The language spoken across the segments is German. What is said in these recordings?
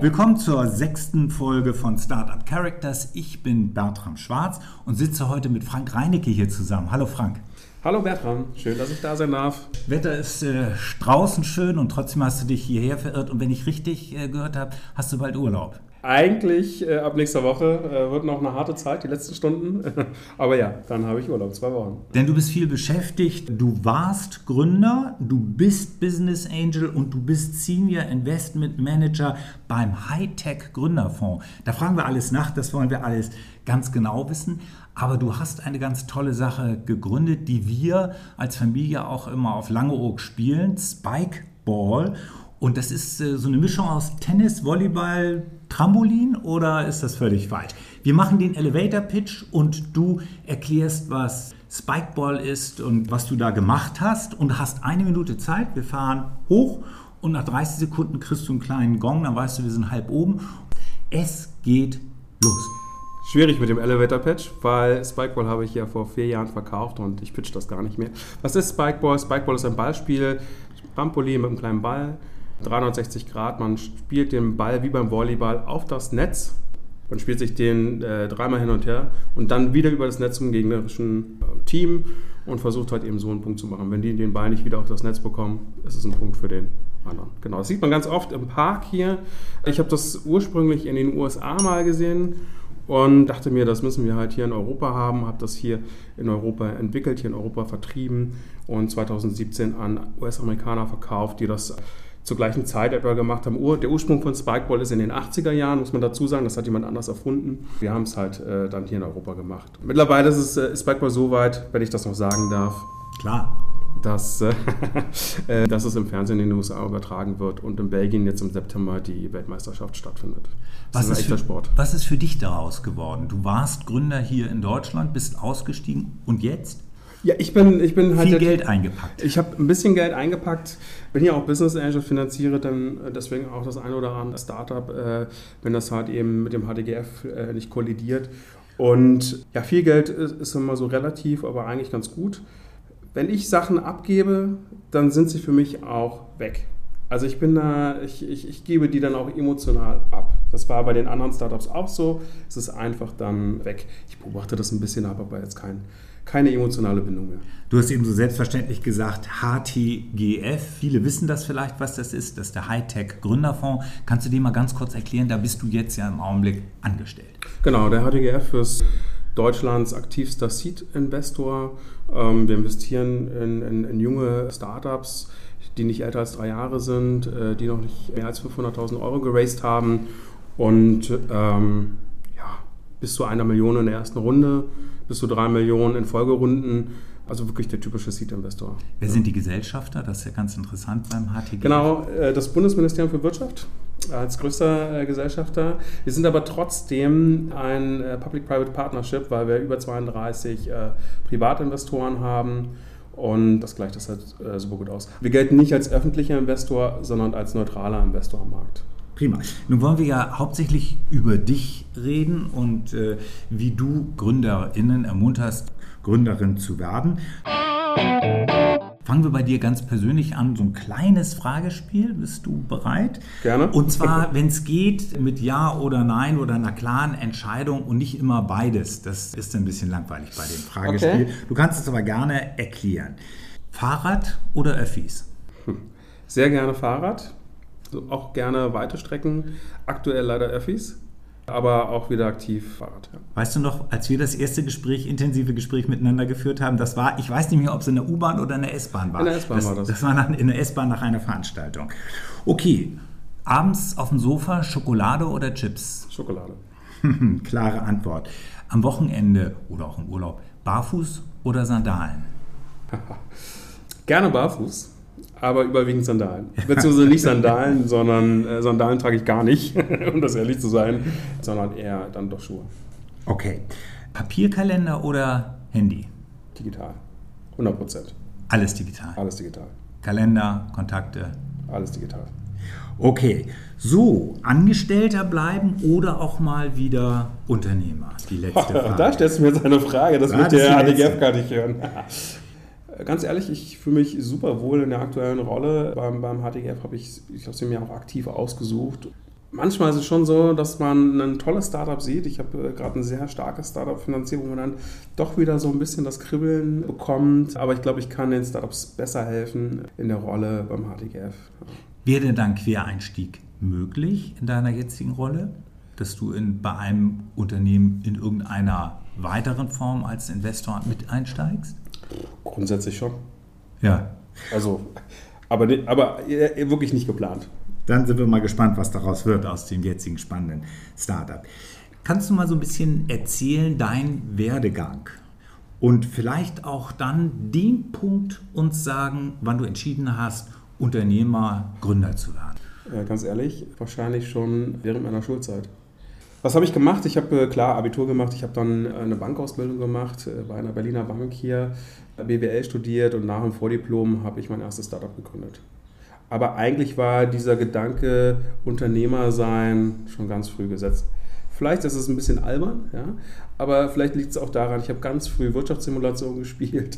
Willkommen zur sechsten Folge von Startup Characters. Ich bin Bertram Schwarz und sitze heute mit Frank Reinecke hier zusammen. Hallo Frank. Hallo Bertram, schön, dass ich da sein darf. Wetter ist äh, draußen schön und trotzdem hast du dich hierher verirrt. Und wenn ich richtig äh, gehört habe, hast du bald Urlaub. Eigentlich äh, ab nächster Woche äh, wird noch eine harte Zeit, die letzten Stunden. Aber ja, dann habe ich Urlaub, zwei Wochen. Denn du bist viel beschäftigt. Du warst Gründer, du bist Business Angel und du bist Senior Investment Manager beim Hightech Gründerfonds. Da fragen wir alles nach, das wollen wir alles ganz genau wissen. Aber du hast eine ganz tolle Sache gegründet, die wir als Familie auch immer auf Langeoog spielen, Spike Ball. Und das ist äh, so eine Mischung aus Tennis, Volleyball, Trampolin oder ist das völlig falsch? Wir machen den Elevator Pitch und du erklärst, was Spikeball ist und was du da gemacht hast und hast eine Minute Zeit. Wir fahren hoch und nach 30 Sekunden kriegst du einen kleinen Gong, dann weißt du, wir sind halb oben. Es geht los. Schwierig mit dem Elevator Pitch, weil Spikeball habe ich ja vor vier Jahren verkauft und ich pitch das gar nicht mehr. Was ist Spikeball? Spikeball ist ein Ballspiel, Trampolin mit einem kleinen Ball. 360 Grad. Man spielt den Ball wie beim Volleyball auf das Netz. Man spielt sich den äh, dreimal hin und her und dann wieder über das Netz zum gegnerischen äh, Team und versucht halt eben so einen Punkt zu machen. Wenn die den Ball nicht wieder auf das Netz bekommen, ist es ein Punkt für den anderen. Genau, das sieht man ganz oft im Park hier. Ich habe das ursprünglich in den USA mal gesehen und dachte mir, das müssen wir halt hier in Europa haben. Habe das hier in Europa entwickelt, hier in Europa vertrieben und 2017 an US-Amerikaner verkauft, die das zur gleichen Zeit etwa gemacht haben. Der Ursprung von Spikeball ist in den 80er Jahren, muss man dazu sagen. Das hat jemand anders erfunden. Wir haben es halt äh, dann hier in Europa gemacht. Mittlerweile ist es äh, Spikeball so weit, wenn ich das noch sagen darf. Klar. Dass, äh, äh, dass es im Fernsehen in den USA übertragen wird und in Belgien jetzt im September die Weltmeisterschaft stattfindet. Das was ist ein echter für, Sport. Was ist für dich daraus geworden? Du warst Gründer hier in Deutschland, bist ausgestiegen und jetzt? Ja, ich bin, ich bin halt. Viel Geld eingepackt. Ich habe ein bisschen Geld eingepackt. Bin ja auch Business Angel, finanziere dann äh, deswegen auch das ein oder andere Startup, äh, wenn das halt eben mit dem HDGF äh, nicht kollidiert. Und ja, viel Geld ist, ist immer so relativ, aber eigentlich ganz gut. Wenn ich Sachen abgebe, dann sind sie für mich auch weg. Also ich bin da, ich, ich, ich gebe die dann auch emotional ab. Das war bei den anderen Startups auch so. Es ist einfach dann weg. Ich beobachte das ein bisschen, habe aber jetzt kein, keine emotionale Bindung mehr. Du hast eben so selbstverständlich gesagt, HTGF. Viele wissen das vielleicht, was das ist. Das ist der Hightech Gründerfonds. Kannst du dir mal ganz kurz erklären? Da bist du jetzt ja im Augenblick angestellt. Genau, der HTGF ist Deutschlands aktivster Seed-Investor. Ähm, wir investieren in, in, in junge Startups die nicht älter als drei Jahre sind, äh, die noch nicht mehr als 500.000 Euro geraced haben und ähm, bis zu einer Million in der ersten Runde, bis zu drei Millionen in Folgerunden. Also wirklich der typische Seed-Investor. Wer sind die Gesellschafter? Das ist ja ganz interessant beim HTG. Genau, äh, das Bundesministerium für Wirtschaft als größter äh, Gesellschafter. Wir sind aber trotzdem ein Public-Private Partnership, weil wir über 32 Privatinvestoren haben und das gleicht das halt äh, super gut aus. Wir gelten nicht als öffentlicher Investor, sondern als neutraler Investor am Markt. Prima. Nun wollen wir ja hauptsächlich über dich reden und äh, wie du GründerInnen ermunterst, Gründerin zu werden. Fangen wir bei dir ganz persönlich an, so ein kleines Fragespiel. Bist du bereit? Gerne. Und zwar, wenn es geht, mit Ja oder Nein oder einer klaren Entscheidung und nicht immer beides. Das ist ein bisschen langweilig bei dem Fragespiel. Okay. Du kannst es aber gerne erklären. Fahrrad oder Öffis? Sehr gerne Fahrrad. Auch gerne weite Strecken. Aktuell leider Öffis aber auch wieder aktiv Fahrrad. Ja. Weißt du noch, als wir das erste Gespräch, intensive Gespräch miteinander geführt haben, das war, ich weiß nicht mehr, ob es in der U-Bahn oder in der S-Bahn war. In der S-Bahn war das. Das war nach, in der S-Bahn nach einer Veranstaltung. Okay, abends auf dem Sofa Schokolade oder Chips? Schokolade. Klare Antwort. Am Wochenende oder auch im Urlaub barfuß oder Sandalen? Gerne barfuß aber überwiegend Sandalen. Beziehungsweise nicht Sandalen, sondern äh, Sandalen trage ich gar nicht, um das ehrlich zu sein, sondern eher dann doch Schuhe. Okay. Papierkalender oder Handy? Digital. 100 Prozent. Alles digital. Alles digital. Kalender, Kontakte. Alles digital. Okay, so, Angestellter bleiben oder auch mal wieder Unternehmer? Die letzte Frage. da stellst du mir jetzt eine Frage, das, wird der ADGF gar nicht hören. Ganz ehrlich, ich fühle mich super wohl in der aktuellen Rolle. Beim, beim HTGF habe ich, ich habe sie mir auch aktiv ausgesucht. manchmal ist es schon so, dass man ein tolles Startup sieht. Ich habe äh, gerade ein sehr starkes Startup finanziert, wo man dann doch wieder so ein bisschen das Kribbeln bekommt. Aber ich glaube, ich kann den Startups besser helfen in der Rolle beim HTGF. Wäre denn dann Quereinstieg möglich in deiner jetzigen Rolle? Dass du in, bei einem Unternehmen in irgendeiner weiteren Form als Investor mit einsteigst? Grundsätzlich schon. Ja. Also, aber, aber äh, wirklich nicht geplant. Dann sind wir mal gespannt, was daraus wird aus dem jetzigen spannenden Startup. Kannst du mal so ein bisschen erzählen, dein Werdegang? Und vielleicht auch dann den Punkt uns sagen, wann du entschieden hast, Unternehmer, Gründer zu werden. Ja, ganz ehrlich, wahrscheinlich schon während meiner Schulzeit. Was habe ich gemacht? Ich habe äh, klar Abitur gemacht, ich habe dann äh, eine Bankausbildung gemacht äh, bei einer Berliner Bank hier, BWL studiert und nach dem Vordiplom habe ich mein erstes Startup gegründet. Aber eigentlich war dieser Gedanke Unternehmer sein schon ganz früh gesetzt. Vielleicht ist es ein bisschen albern, ja, aber vielleicht liegt es auch daran, ich habe ganz früh Wirtschaftssimulation gespielt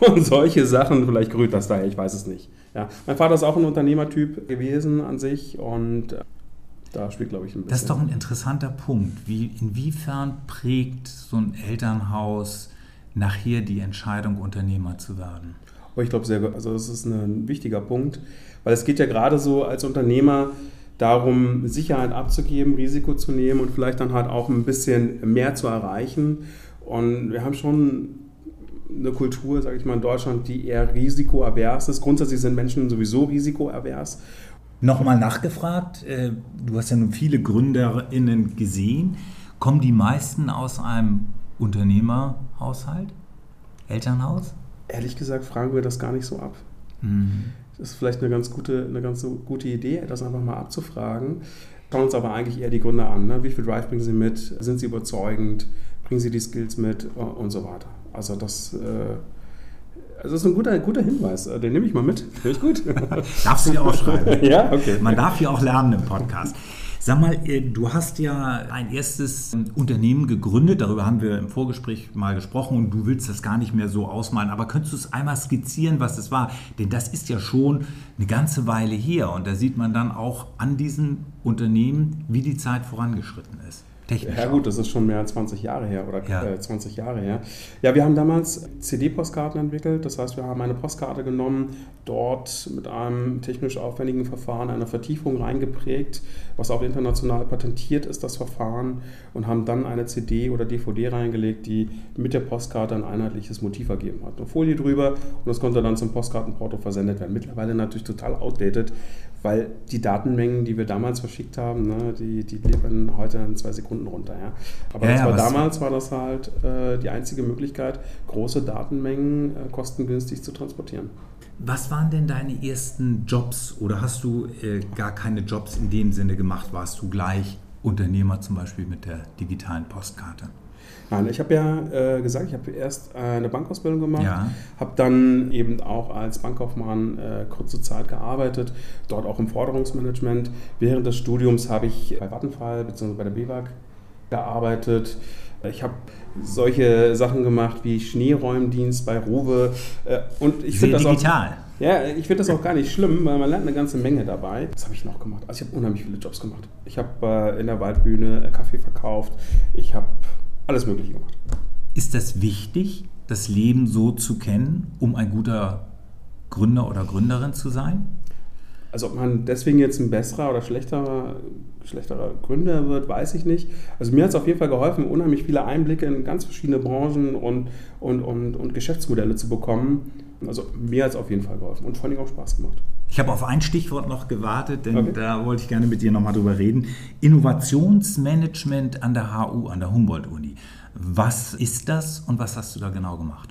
und solche Sachen. Vielleicht gerührt das daher, ich weiß es nicht. Ja. Mein Vater ist auch ein Unternehmertyp gewesen an sich und da spielt, glaube ich, ein bisschen. Das ist doch ein interessanter Punkt. Wie, inwiefern prägt so ein Elternhaus nachher die Entscheidung, Unternehmer zu werden? Aber ich glaube sehr, also das ist ein wichtiger Punkt, weil es geht ja gerade so als Unternehmer darum, Sicherheit abzugeben, Risiko zu nehmen und vielleicht dann halt auch ein bisschen mehr zu erreichen. Und wir haben schon eine Kultur, sage ich mal, in Deutschland, die eher risikoavers ist. Grundsätzlich sind Menschen sowieso risikoavers. Nochmal nachgefragt, äh, du hast ja nun viele GründerInnen gesehen. Kommen die meisten aus einem Unternehmerhaushalt? Elternhaus? Ehrlich gesagt fragen wir das gar nicht so ab. Mhm. Das ist vielleicht eine ganz gute, eine ganz gute Idee, das einfach mal abzufragen. Schauen uns aber eigentlich eher die Gründer an. Ne? Wie viel Drive bringen sie mit? Sind sie überzeugend? Bringen sie die Skills mit? Und so weiter. Also das... Äh, also das ist ein guter, guter Hinweis. Den nehme ich mal mit. Finde ich gut. Darfst du dir aufschreiben? ja, okay. Man darf hier auch lernen im Podcast. Sag mal, äh, du hast ja ein erstes ähm, Unternehmen gegründet, darüber haben wir im Vorgespräch mal gesprochen und du willst das gar nicht mehr so ausmalen, aber könntest du es einmal skizzieren, was es war? Denn das ist ja schon eine ganze Weile her und da sieht man dann auch an diesem Unternehmen, wie die Zeit vorangeschritten ist. Technisch ja gut, das ist schon mehr als 20 Jahre her oder ja. äh, 20 Jahre her. Ja, wir haben damals CD-Postkarten entwickelt. Das heißt, wir haben eine Postkarte genommen, dort mit einem technisch aufwendigen Verfahren eine Vertiefung reingeprägt, was auch international patentiert ist, das Verfahren, und haben dann eine CD oder DVD reingelegt, die mit der Postkarte ein einheitliches Motiv ergeben hat. Eine Folie drüber und das konnte dann zum Postkartenporto versendet werden. Mittlerweile natürlich total outdated, weil die Datenmengen, die wir damals verschickt haben, ne, die, die leben heute in zwei Sekunden runter. Ja. Aber ja, war, damals war das halt äh, die einzige Möglichkeit, große Datenmengen äh, kostengünstig zu transportieren. Was waren denn deine ersten Jobs oder hast du äh, gar keine Jobs in dem Sinne gemacht? Warst du gleich Unternehmer zum Beispiel mit der digitalen Postkarte? Nein, ich habe ja äh, gesagt, ich habe erst eine Bankausbildung gemacht, ja. habe dann eben auch als Bankkaufmann äh, kurze Zeit gearbeitet, dort auch im Forderungsmanagement. Während des Studiums habe ich bei Vattenfall bzw. bei der BWAG gearbeitet. Ich habe solche Sachen gemacht wie Schneeräumdienst bei Rowe. Äh, und ich finde das digital. Auch, ja, ich finde das auch gar nicht schlimm, weil man lernt eine ganze Menge dabei. Was habe ich noch gemacht? Also ich habe unheimlich viele Jobs gemacht. Ich habe äh, in der Waldbühne Kaffee verkauft. Ich habe alles Mögliche gemacht. Ist das wichtig, das Leben so zu kennen, um ein guter Gründer oder Gründerin zu sein? Also ob man deswegen jetzt ein besserer oder schlechterer, schlechterer Gründer wird, weiß ich nicht. Also mir hat es auf jeden Fall geholfen, unheimlich viele Einblicke in ganz verschiedene Branchen und, und, und, und Geschäftsmodelle zu bekommen. Also mir hat es auf jeden Fall geholfen und vor allem auch Spaß gemacht. Ich habe auf ein Stichwort noch gewartet, denn okay. da wollte ich gerne mit dir nochmal drüber reden. Innovationsmanagement an der HU, an der Humboldt-Uni. Was ist das und was hast du da genau gemacht?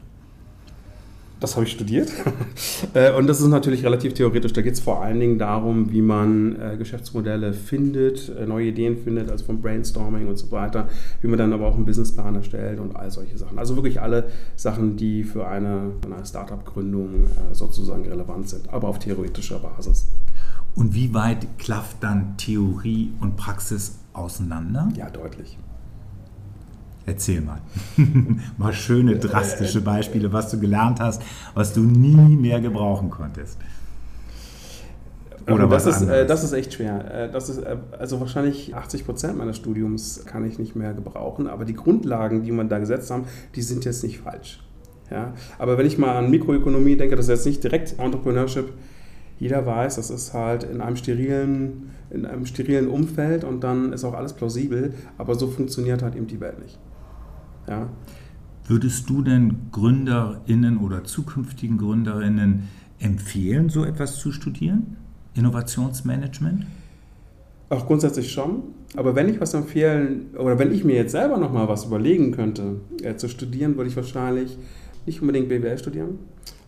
Das habe ich studiert. Äh, und das ist natürlich relativ theoretisch. Da geht es vor allen Dingen darum, wie man äh, Geschäftsmodelle findet, äh, neue Ideen findet, also vom Brainstorming und so weiter, wie man dann aber auch einen Businessplan erstellt und all solche Sachen. Also wirklich alle Sachen, die für eine, eine Startup-Gründung sozusagen relevant sind, aber auf theoretischer Basis. Und wie weit klafft dann Theorie und Praxis auseinander? Ja, deutlich. Erzähl mal. mal schöne, drastische Beispiele, was du gelernt hast, was du nie mehr gebrauchen konntest. Oder das, was ist, äh, das ist echt schwer. Äh, das ist, äh, also wahrscheinlich 80 Prozent meines Studiums kann ich nicht mehr gebrauchen, aber die Grundlagen, die man da gesetzt haben, die sind jetzt nicht falsch. Ja? Aber wenn ich mal an Mikroökonomie denke, das ist jetzt nicht direkt Entrepreneurship, jeder weiß, das ist halt in einem sterilen, in einem sterilen Umfeld und dann ist auch alles plausibel, aber so funktioniert halt eben die Welt nicht. Ja? Würdest du denn GründerInnen oder zukünftigen GründerInnen empfehlen, so etwas zu studieren? Innovationsmanagement? Auch grundsätzlich schon. Aber wenn ich was empfehlen, oder wenn ich mir jetzt selber nochmal was überlegen könnte, äh, zu studieren, würde ich wahrscheinlich nicht unbedingt BWL studieren,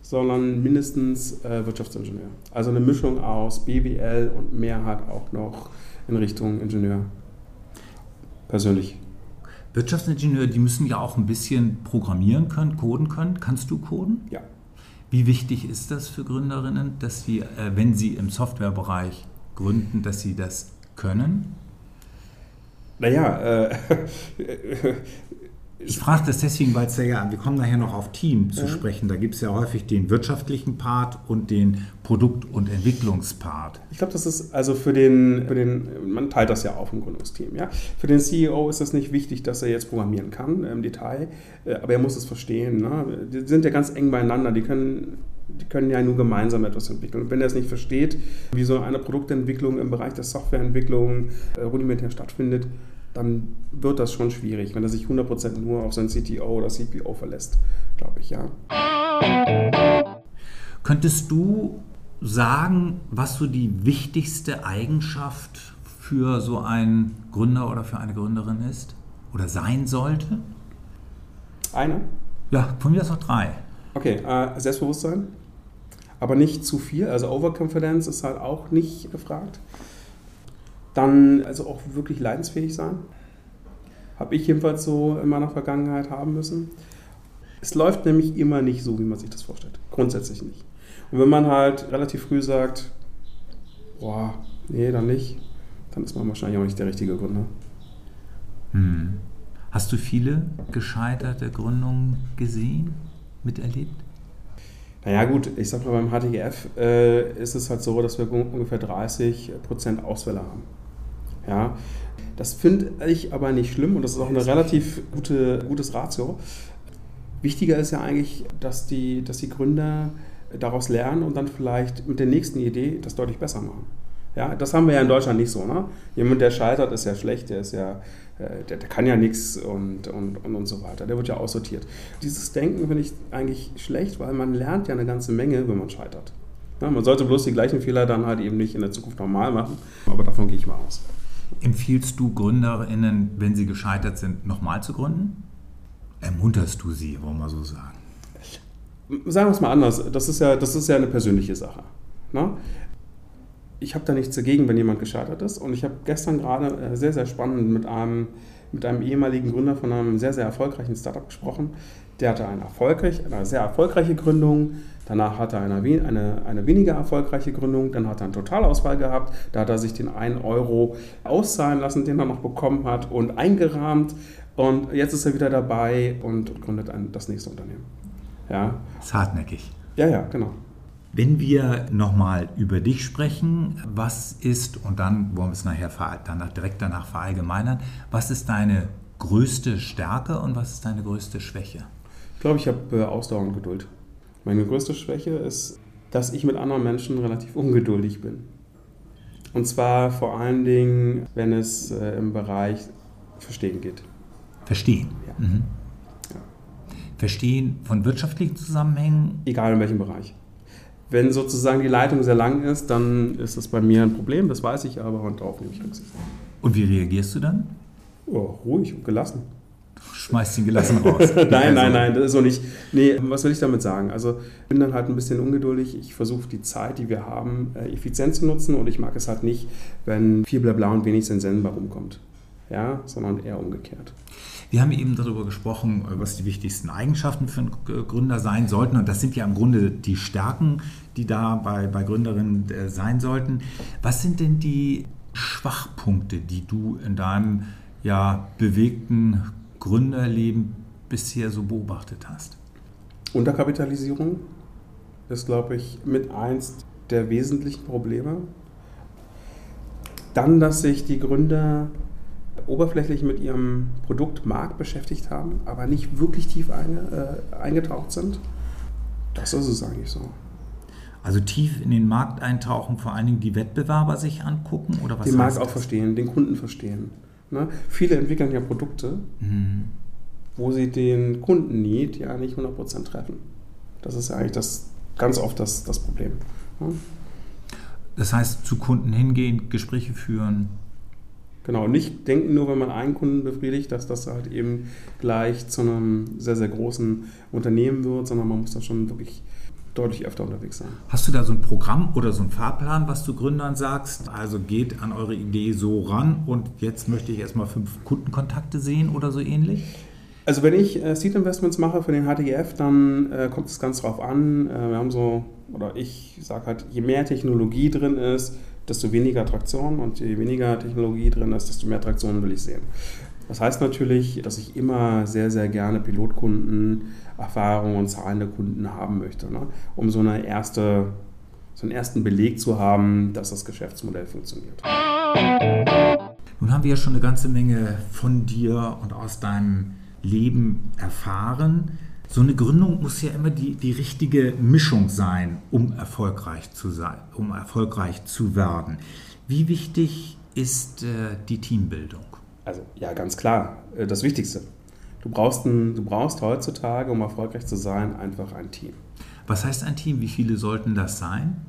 sondern mindestens äh, Wirtschaftsingenieur. Also eine Mischung aus BWL und mehr halt auch noch in Richtung Ingenieur. Persönlich. Wirtschaftsingenieure, die müssen ja auch ein bisschen programmieren können, coden können. Kannst du coden? Ja. Wie wichtig ist das für Gründerinnen, dass sie, äh, wenn sie im Softwarebereich gründen, dass sie das können? Naja, äh, Ich frage das deswegen, weil es ja, ja, wir kommen nachher noch auf Team zu sprechen. Da gibt es ja häufig den wirtschaftlichen Part und den Produkt- und Entwicklungspart. Ich glaube, das ist also für den, für den, man teilt das ja auf im Gründungsteam. Ja? Für den CEO ist es nicht wichtig, dass er jetzt programmieren kann im Detail, äh, aber er muss es verstehen. Ne? Die sind ja ganz eng beieinander, die können, die können ja nur gemeinsam etwas entwickeln. Und wenn er es nicht versteht, wie so eine Produktentwicklung im Bereich der Softwareentwicklung äh, rudimentär stattfindet, dann wird das schon schwierig, wenn er sich 100% nur auf seinen CTO oder CPO verlässt, glaube ich, ja. Könntest du sagen, was so die wichtigste Eigenschaft für so einen Gründer oder für eine Gründerin ist oder sein sollte? Eine? Ja, von mir aus noch drei. Okay, äh, Selbstbewusstsein, aber nicht zu viel. Also Overconfidence ist halt auch nicht gefragt. Dann also auch wirklich leidensfähig sein. Habe ich jedenfalls so in meiner Vergangenheit haben müssen. Es läuft nämlich immer nicht so, wie man sich das vorstellt. Grundsätzlich nicht. Und wenn man halt relativ früh sagt, boah, nee, dann nicht, dann ist man wahrscheinlich auch nicht der richtige Gründer. Hm. Hast du viele gescheiterte Gründungen gesehen, miterlebt? Naja gut, ich sag mal, beim HTGF äh, ist es halt so, dass wir ungefähr 30% Ausfälle haben. Ja, das finde ich aber nicht schlimm und das ist auch ein relativ gute, gutes Ratio. Wichtiger ist ja eigentlich, dass die, dass die Gründer daraus lernen und dann vielleicht mit der nächsten Idee das deutlich besser machen. Ja, das haben wir ja in Deutschland nicht so. Ne? Jemand, der scheitert, ist ja schlecht, der ist ja, äh, der, der kann ja nichts und, und, und, und so weiter. Der wird ja aussortiert. Dieses Denken finde ich eigentlich schlecht, weil man lernt ja eine ganze Menge, wenn man scheitert. Ja, man sollte bloß die gleichen Fehler dann halt eben nicht in der Zukunft normal machen, aber davon gehe ich mal aus. Empfiehlst du GründerInnen, wenn sie gescheitert sind, nochmal zu gründen? Ermunterst du sie, wollen wir so sagen? Sagen wir es mal anders, das ist ja, das ist ja eine persönliche Sache. Ne? Ich habe da nichts dagegen, wenn jemand gescheitert ist. Und ich habe gestern gerade äh, sehr, sehr spannend mit einem, mit einem ehemaligen Gründer von einem sehr, sehr erfolgreichen Startup gesprochen. Der hatte eine, erfolgreich, eine sehr erfolgreiche Gründung, danach hatte er eine, eine, eine weniger erfolgreiche Gründung, dann hat er einen Totalausfall gehabt, da hat er sich den 1 Euro auszahlen lassen, den er noch bekommen hat und eingerahmt. Und jetzt ist er wieder dabei und gründet ein, das nächste Unternehmen. Ja. Das ist hartnäckig. Ja, ja, genau. Wenn wir nochmal über dich sprechen, was ist, und dann wollen wir es nachher danach, direkt danach verallgemeinern, was ist deine größte Stärke und was ist deine größte Schwäche? Ich glaube, ich habe äh, Ausdauer und Geduld. Meine größte Schwäche ist, dass ich mit anderen Menschen relativ ungeduldig bin. Und zwar vor allen Dingen, wenn es äh, im Bereich Verstehen geht. Verstehen. Ja. Mhm. Verstehen von wirtschaftlichen Zusammenhängen? Egal in welchem Bereich. Wenn sozusagen die Leitung sehr lang ist, dann ist das bei mir ein Problem, das weiß ich aber und darauf nehme ich Rücksicht. Und wie reagierst du dann? Oh, ruhig und gelassen. Schmeißt ihn gelassen raus. nein, nein, nein, das ist so nicht. Nee, was will ich damit sagen? Also ich bin dann halt ein bisschen ungeduldig. Ich versuche die Zeit, die wir haben, äh, effizient zu nutzen und ich mag es halt nicht, wenn viel Blabla und wenig Sensen rumkommt. Ja, sondern eher umgekehrt. Wir haben eben darüber gesprochen, was die wichtigsten Eigenschaften für einen Gründer sein sollten. Und das sind ja im Grunde die Stärken, die da bei, bei Gründerinnen äh, sein sollten. Was sind denn die Schwachpunkte, die du in deinem ja, bewegten Gründerleben bisher so beobachtet hast? Unterkapitalisierung ist, glaube ich, mit eins der wesentlichen Probleme. Dann, dass sich die Gründer oberflächlich mit ihrem Produktmarkt beschäftigt haben, aber nicht wirklich tief einge, äh, eingetaucht sind. Das ist es eigentlich so. Also tief in den Markt eintauchen, vor allen Dingen die Wettbewerber sich angucken oder was? Den Markt auch das? verstehen, den Kunden verstehen. Ne? Viele entwickeln ja Produkte, mhm. wo sie den Kunden-Need ja nicht 100% treffen. Das ist ja eigentlich das, ganz oft das, das Problem. Ne? Das heißt, zu Kunden hingehen, Gespräche führen. Genau, nicht denken nur, wenn man einen Kunden befriedigt, dass das halt eben gleich zu einem sehr, sehr großen Unternehmen wird, sondern man muss da schon wirklich deutlich öfter unterwegs sein. Hast du da so ein Programm oder so einen Fahrplan, was du Gründern sagst? Also geht an eure Idee so ran und jetzt möchte ich erstmal fünf Kundenkontakte sehen oder so ähnlich? Also wenn ich äh, Seed Investments mache für den HTGF, dann äh, kommt es ganz drauf an. Äh, wir haben so, oder ich sage halt, je mehr Technologie drin ist, desto weniger Traktion und je weniger Technologie drin ist, desto mehr Traktion will ich sehen. Das heißt natürlich, dass ich immer sehr, sehr gerne Pilotkunden, Erfahrungen und zahlende Kunden haben möchte, ne? um so, eine erste, so einen ersten Beleg zu haben, dass das Geschäftsmodell funktioniert. Nun haben wir ja schon eine ganze Menge von dir und aus deinem Leben erfahren. So eine Gründung muss ja immer die, die richtige Mischung sein, um erfolgreich zu sein, um erfolgreich zu werden. Wie wichtig ist äh, die Teambildung? Also ja, ganz klar, äh, das Wichtigste. Du brauchst, ein, du brauchst heutzutage, um erfolgreich zu sein, einfach ein Team. Was heißt ein Team? Wie viele sollten das sein?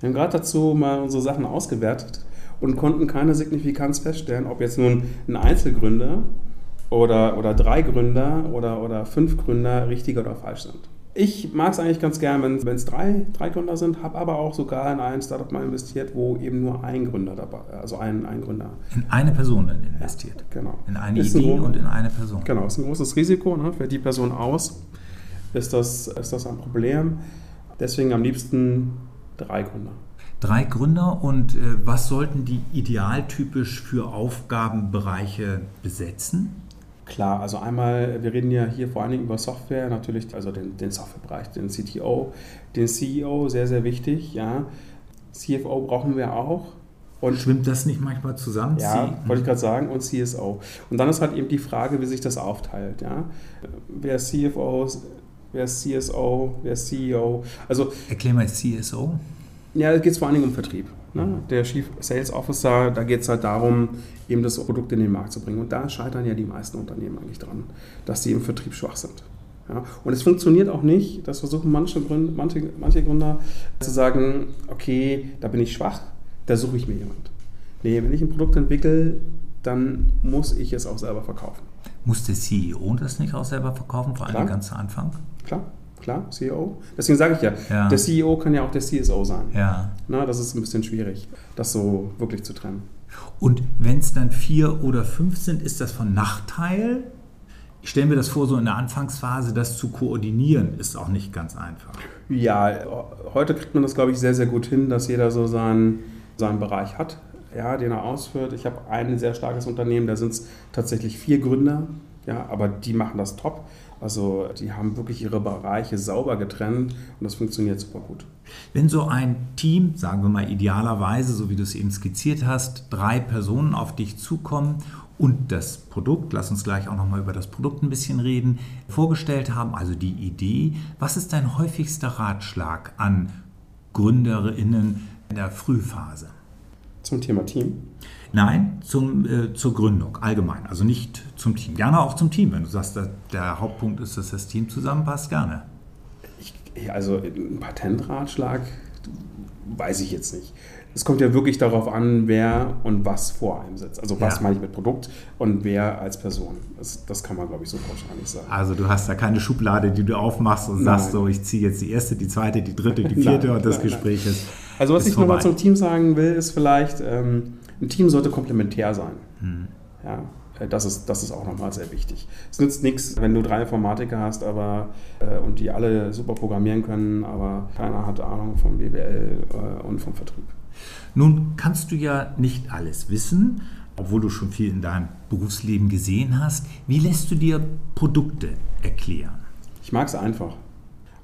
Wir haben gerade dazu mal unsere Sachen ausgewertet und konnten keine Signifikanz feststellen, ob jetzt nun ein Einzelgründer oder, oder drei Gründer oder, oder fünf Gründer richtig oder falsch sind. Ich mag es eigentlich ganz gern, wenn es drei, drei Gründer sind, habe aber auch sogar in ein Startup mal investiert, wo eben nur ein Gründer dabei, also ein, ein Gründer. In eine Person dann investiert. Ja, genau. In eine ist Idee ein, und in eine Person. Genau, ist ein großes Risiko. Ne? Fällt die Person aus, ist das, ist das ein Problem. Deswegen am liebsten drei Gründer. Drei Gründer und äh, was sollten die idealtypisch für Aufgabenbereiche besetzen? Klar, also einmal, wir reden ja hier vor allen Dingen über Software, natürlich, also den, den Softwarebereich, den CTO, den CEO, sehr, sehr wichtig, ja. CFO brauchen wir auch. Und Schwimmt das nicht manchmal zusammen? Ja, wollte ich gerade sagen, und CSO. Und dann ist halt eben die Frage, wie sich das aufteilt, ja. Wer ist CFO, wer ist CSO, wer ist CEO? Also, Erklär mal CSO. Ja, da geht es vor allen Dingen um Vertrieb. Ne? Der Chief Sales Officer, da geht es halt darum, eben das Produkt in den Markt zu bringen. Und da scheitern ja die meisten Unternehmen eigentlich dran, dass sie im Vertrieb schwach sind. Ja? Und es funktioniert auch nicht, das versuchen manche Gründer, manche, manche Gründer zu sagen, okay, da bin ich schwach, da suche ich mir jemand. Nee, wenn ich ein Produkt entwickle, dann muss ich es auch selber verkaufen. Muss der CEO das nicht auch selber verkaufen, vor allem ganz zu Anfang? Klar, klar, CEO. Deswegen sage ich ja, ja, der CEO kann ja auch der CSO sein. Ja. Na, das ist ein bisschen schwierig, das so wirklich zu trennen. Und wenn es dann vier oder fünf sind, ist das von Nachteil? Ich stelle mir das vor, so in der Anfangsphase, das zu koordinieren, ist auch nicht ganz einfach. Ja, heute kriegt man das, glaube ich, sehr, sehr gut hin, dass jeder so seinen, seinen Bereich hat, ja, den er ausführt. Ich habe ein sehr starkes Unternehmen, da sind es tatsächlich vier Gründer, ja, aber die machen das top. Also die haben wirklich ihre Bereiche sauber getrennt und das funktioniert super gut. Wenn so ein Team, sagen wir mal idealerweise, so wie du es eben skizziert hast, drei Personen auf dich zukommen und das Produkt, lass uns gleich auch nochmal über das Produkt ein bisschen reden, vorgestellt haben, also die Idee, was ist dein häufigster Ratschlag an Gründerinnen in der Frühphase? Zum Thema Team? Nein, zum, äh, zur Gründung allgemein. Also nicht zum Team. Gerne auch zum Team. Wenn du sagst, der, Hauptpunkt ist, dass das Team zusammenpasst, gerne. Ich, also ein Patentratschlag weiß ich jetzt nicht. Es kommt ja wirklich darauf an, wer und was vor einem sitzt. Also was ja. meine ich mit Produkt und wer als Person. Das, das kann man, glaube ich, so wahrscheinlich sagen. Also du hast da keine Schublade, die du aufmachst und nein. sagst so, ich ziehe jetzt die erste, die zweite, die dritte, die vierte nein, und das nein, Gespräch ist. Also was ich nochmal zum Team sagen will, ist vielleicht, ähm, ein Team sollte komplementär sein. Hm. Ja, äh, das ist, das ist auch nochmal sehr wichtig. Es nützt nichts, wenn du drei Informatiker hast aber, äh, und die alle super programmieren können, aber keiner hat Ahnung von BWL äh, und vom Vertrieb. Nun kannst du ja nicht alles wissen, obwohl du schon viel in deinem Berufsleben gesehen hast. Wie lässt du dir Produkte erklären? Ich mag es einfach.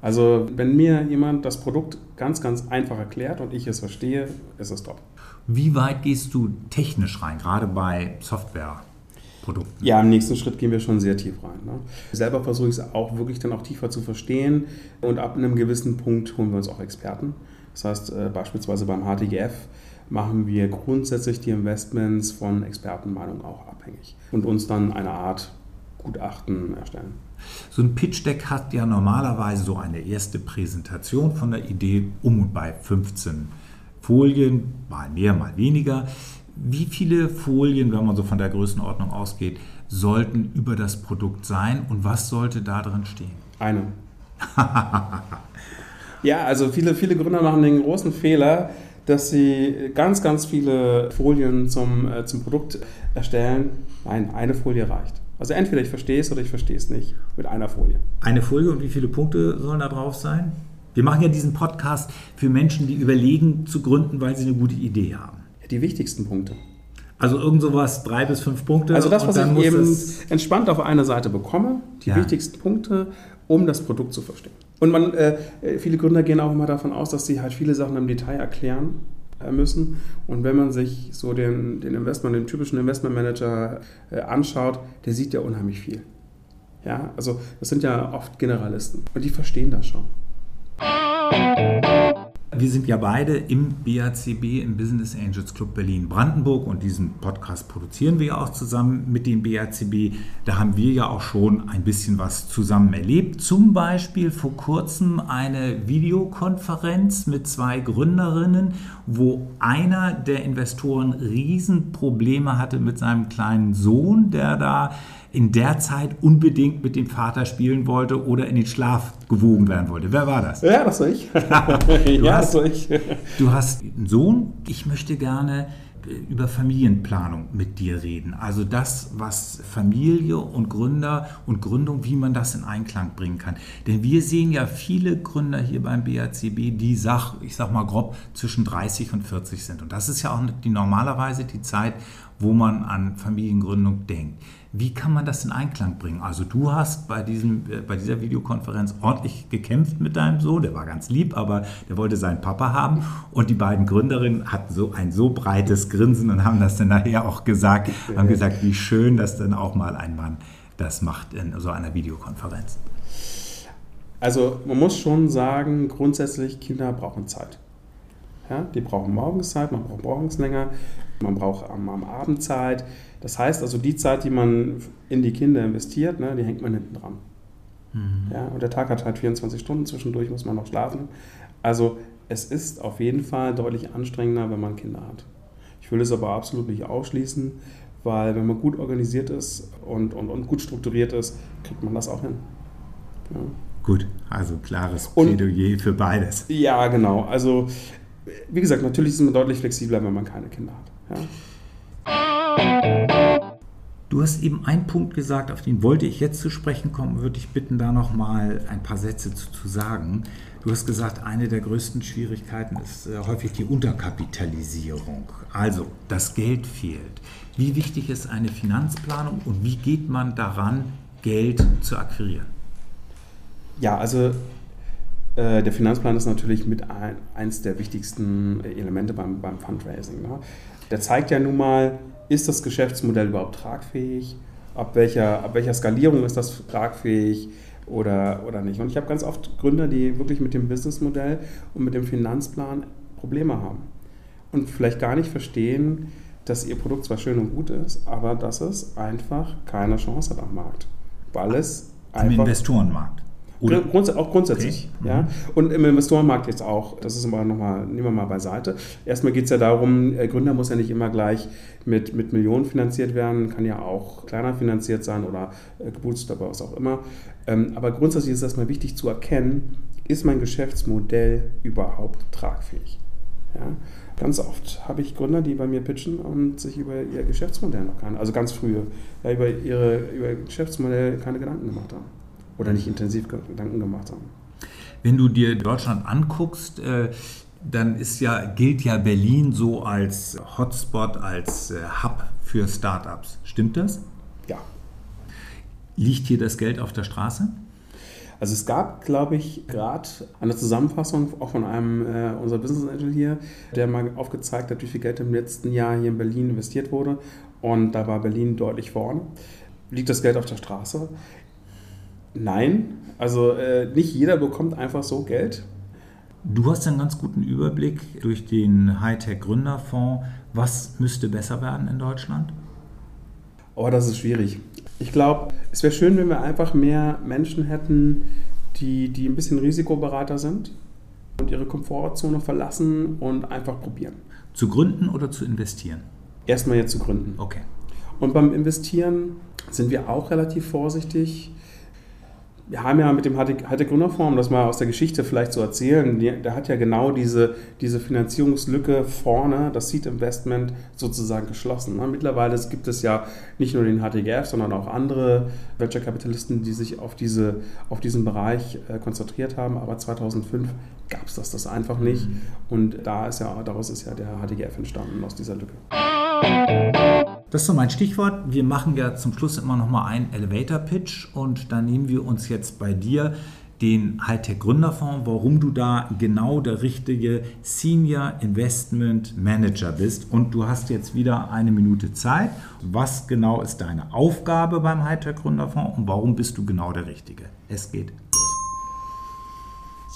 Also wenn mir jemand das Produkt ganz, ganz einfach erklärt und ich es verstehe, ist es top. Wie weit gehst du technisch rein, gerade bei Softwareprodukten? Ja, im nächsten Schritt gehen wir schon sehr tief rein. Ne? Selber versuche ich es auch wirklich dann auch tiefer zu verstehen und ab einem gewissen Punkt holen wir uns auch Experten. Das heißt, äh, beispielsweise beim HTGF machen wir grundsätzlich die Investments von Expertenmeinung auch abhängig und uns dann eine Art Gutachten erstellen. So ein Pitch-Deck hat ja normalerweise so eine erste Präsentation von der Idee um und bei 15 Folien, mal mehr, mal weniger. Wie viele Folien, wenn man so von der Größenordnung ausgeht, sollten über das Produkt sein und was sollte da drin stehen? Eine. ja, also viele, viele Gründer machen den großen Fehler, dass sie ganz, ganz viele Folien zum, äh, zum Produkt erstellen. Nein, eine Folie reicht. Also entweder ich verstehe es oder ich verstehe es nicht mit einer Folie. Eine Folie und wie viele Punkte sollen da drauf sein? Wir machen ja diesen Podcast für Menschen, die überlegen zu gründen, weil sie eine gute Idee haben. Die wichtigsten Punkte. Also irgend sowas, drei bis fünf Punkte. Also das, was ich eben entspannt auf einer Seite bekomme, die ja. wichtigsten Punkte, um das Produkt zu verstehen. Und man, äh, viele Gründer gehen auch immer davon aus, dass sie halt viele Sachen im Detail erklären äh, müssen. Und wenn man sich so den, den Investment, den typischen Investmentmanager äh, anschaut, der sieht ja unheimlich viel. Ja, also das sind ja oft Generalisten und die verstehen das schon. Wir sind ja beide im BACB, im Business Angels Club Berlin-Brandenburg und diesen Podcast produzieren wir ja auch zusammen mit dem BACB. Da haben wir ja auch schon ein bisschen was zusammen erlebt. Zum Beispiel vor kurzem eine Videokonferenz mit zwei Gründerinnen, wo einer der Investoren Riesenprobleme hatte mit seinem kleinen Sohn, der da in der Zeit unbedingt mit dem Vater spielen wollte oder in den Schlaf gewogen werden wollte. Wer war das? Ja, das war ich. du, ja, hast, das war ich. du hast einen Sohn. Ich möchte gerne über Familienplanung mit dir reden. Also das, was Familie und Gründer und Gründung, wie man das in Einklang bringen kann. Denn wir sehen ja viele Gründer hier beim BACB, die, sag, ich sag mal grob, zwischen 30 und 40 sind. Und das ist ja auch die, normalerweise die Zeit, wo man an Familiengründung denkt. Wie kann man das in Einklang bringen? Also du hast bei, diesem, äh, bei dieser Videokonferenz ordentlich gekämpft mit deinem Sohn, der war ganz lieb, aber der wollte seinen Papa haben. Und die beiden Gründerinnen hatten so ein so breites Grinsen und haben das dann nachher auch gesagt, haben gesagt, wie schön, dass dann auch mal ein Mann das macht in so einer Videokonferenz. Also man muss schon sagen, grundsätzlich Kinder brauchen Zeit. Ja, die brauchen morgens Zeit, man braucht morgens länger, man braucht am, am Abend Zeit. Das heißt also, die Zeit, die man in die Kinder investiert, ne, die hängt man hinten dran. Mhm. Ja, und der Tag hat halt 24 Stunden, zwischendurch muss man noch schlafen. Also es ist auf jeden Fall deutlich anstrengender, wenn man Kinder hat. Ich will es aber absolut nicht ausschließen, weil wenn man gut organisiert ist und, und, und gut strukturiert ist, kriegt man das auch hin. Ja. Gut, also klares Plädoyer und, für beides. Ja, genau. Also wie gesagt, natürlich ist man deutlich flexibler, wenn man keine Kinder hat. Ja? Du hast eben einen Punkt gesagt, auf den wollte ich jetzt zu sprechen kommen, würde ich bitten, da noch mal ein paar Sätze zu, zu sagen. Du hast gesagt, eine der größten Schwierigkeiten ist äh, häufig die Unterkapitalisierung. Also, das Geld fehlt. Wie wichtig ist eine Finanzplanung und wie geht man daran, Geld zu akquirieren? Ja, also der Finanzplan ist natürlich mit ein, eins der wichtigsten Elemente beim, beim Fundraising. Ne? Der zeigt ja nun mal, ist das Geschäftsmodell überhaupt tragfähig? Ab welcher, ab welcher Skalierung ist das tragfähig oder, oder nicht? Und ich habe ganz oft Gründer, die wirklich mit dem Businessmodell und mit dem Finanzplan Probleme haben und vielleicht gar nicht verstehen, dass ihr Produkt zwar schön und gut ist, aber dass es einfach keine Chance hat am Markt. Weil es einfach. Im Investorenmarkt. Grunds auch grundsätzlich. Okay. Ja. Und im Investorenmarkt jetzt auch. Das ist aber nochmal, nehmen wir mal beiseite. Erstmal geht es ja darum, äh, Gründer muss ja nicht immer gleich mit, mit Millionen finanziert werden, kann ja auch kleiner finanziert sein oder äh, gebootstrapped, was auch immer. Ähm, aber grundsätzlich ist es erstmal wichtig zu erkennen, ist mein Geschäftsmodell überhaupt tragfähig? Ja. Ganz oft habe ich Gründer, die bei mir pitchen und sich über ihr Geschäftsmodell noch keine, also ganz frühe, ja, über, ihre, über ihr Geschäftsmodell keine Gedanken gemacht haben oder nicht intensiv Gedanken gemacht haben. Wenn du dir Deutschland anguckst, äh, dann ist ja, gilt ja Berlin so als Hotspot, als äh, Hub für Startups. Stimmt das? Ja. Liegt hier das Geld auf der Straße? Also es gab, glaube ich, gerade eine Zusammenfassung auch von einem äh, unserer Business Angel hier, der mal aufgezeigt hat, wie viel Geld im letzten Jahr hier in Berlin investiert wurde. Und da war Berlin deutlich vorne. Liegt das Geld auf der Straße? Nein, also äh, nicht jeder bekommt einfach so Geld. Du hast einen ganz guten Überblick durch den Hightech Gründerfonds. Was müsste besser werden in Deutschland? Oh, das ist schwierig. Ich glaube, es wäre schön, wenn wir einfach mehr Menschen hätten, die, die ein bisschen risikobereiter sind und ihre Komfortzone verlassen und einfach probieren. Zu gründen oder zu investieren? Erstmal jetzt zu gründen. Okay. Und beim Investieren sind wir auch relativ vorsichtig wir haben ja mit dem Gründerfonds, um das mal aus der Geschichte vielleicht zu erzählen, der hat ja genau diese, diese Finanzierungslücke vorne, das Seed Investment sozusagen geschlossen. Ne? Mittlerweile gibt es ja nicht nur den HTGF, sondern auch andere Venture-Kapitalisten, die sich auf, diese, auf diesen Bereich äh, konzentriert haben. Aber 2005 gab es das, das einfach nicht. Und da ist ja, daraus ist ja der HTGF entstanden, aus dieser Lücke. Das ist so mein Stichwort. Wir machen ja zum Schluss immer noch mal einen Elevator Pitch und da nehmen wir uns jetzt bei dir den Hightech Gründerfonds, warum du da genau der richtige Senior Investment Manager bist. Und du hast jetzt wieder eine Minute Zeit. Was genau ist deine Aufgabe beim Hightech Gründerfonds und warum bist du genau der Richtige? Es geht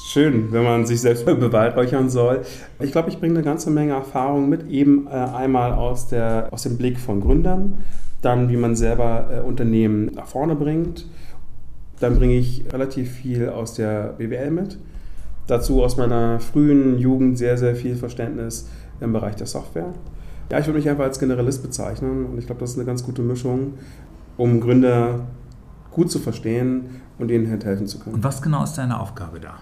schön, wenn man sich selbst beweihräuchern soll. Ich glaube, ich bringe eine ganze Menge Erfahrung mit, eben äh, einmal aus, der, aus dem Blick von Gründern, dann wie man selber äh, Unternehmen nach vorne bringt. Dann bringe ich relativ viel aus der BWL mit. Dazu aus meiner frühen Jugend sehr, sehr viel Verständnis im Bereich der Software. Ja, ich würde mich einfach als Generalist bezeichnen und ich glaube, das ist eine ganz gute Mischung, um Gründer gut zu verstehen und ihnen halt helfen zu können. Und was genau ist deine Aufgabe da?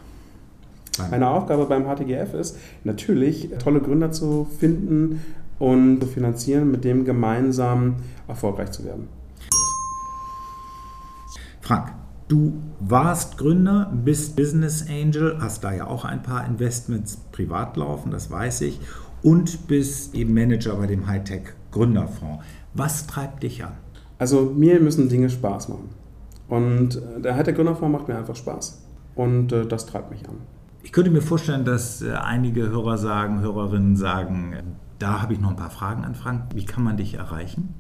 Meine Aufgabe beim HTGF ist natürlich, tolle Gründer zu finden und zu finanzieren, mit dem gemeinsam erfolgreich zu werden. Frank, du warst Gründer, bist Business Angel, hast da ja auch ein paar Investments privat laufen, das weiß ich, und bist eben Manager bei dem Hightech Gründerfonds. Was treibt dich an? Also mir müssen Dinge Spaß machen. Und der Hightech Gründerfonds macht mir einfach Spaß. Und äh, das treibt mich an. Ich könnte mir vorstellen, dass äh, einige Hörer sagen, Hörerinnen sagen, da habe ich noch ein paar Fragen an Frank. Wie kann man dich erreichen?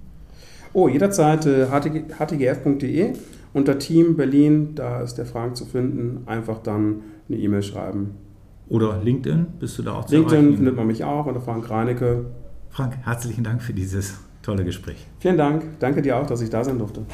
Oh, jederzeit äh, htgf.de unter Team Berlin, da ist der Frank zu finden. Einfach dann eine E-Mail schreiben. Oder LinkedIn, bist du da auch zu LinkedIn erreichen? findet man mich auch unter Frank Reinecke. Frank, herzlichen Dank für dieses tolle Gespräch. Vielen Dank. Danke dir auch, dass ich da sein durfte.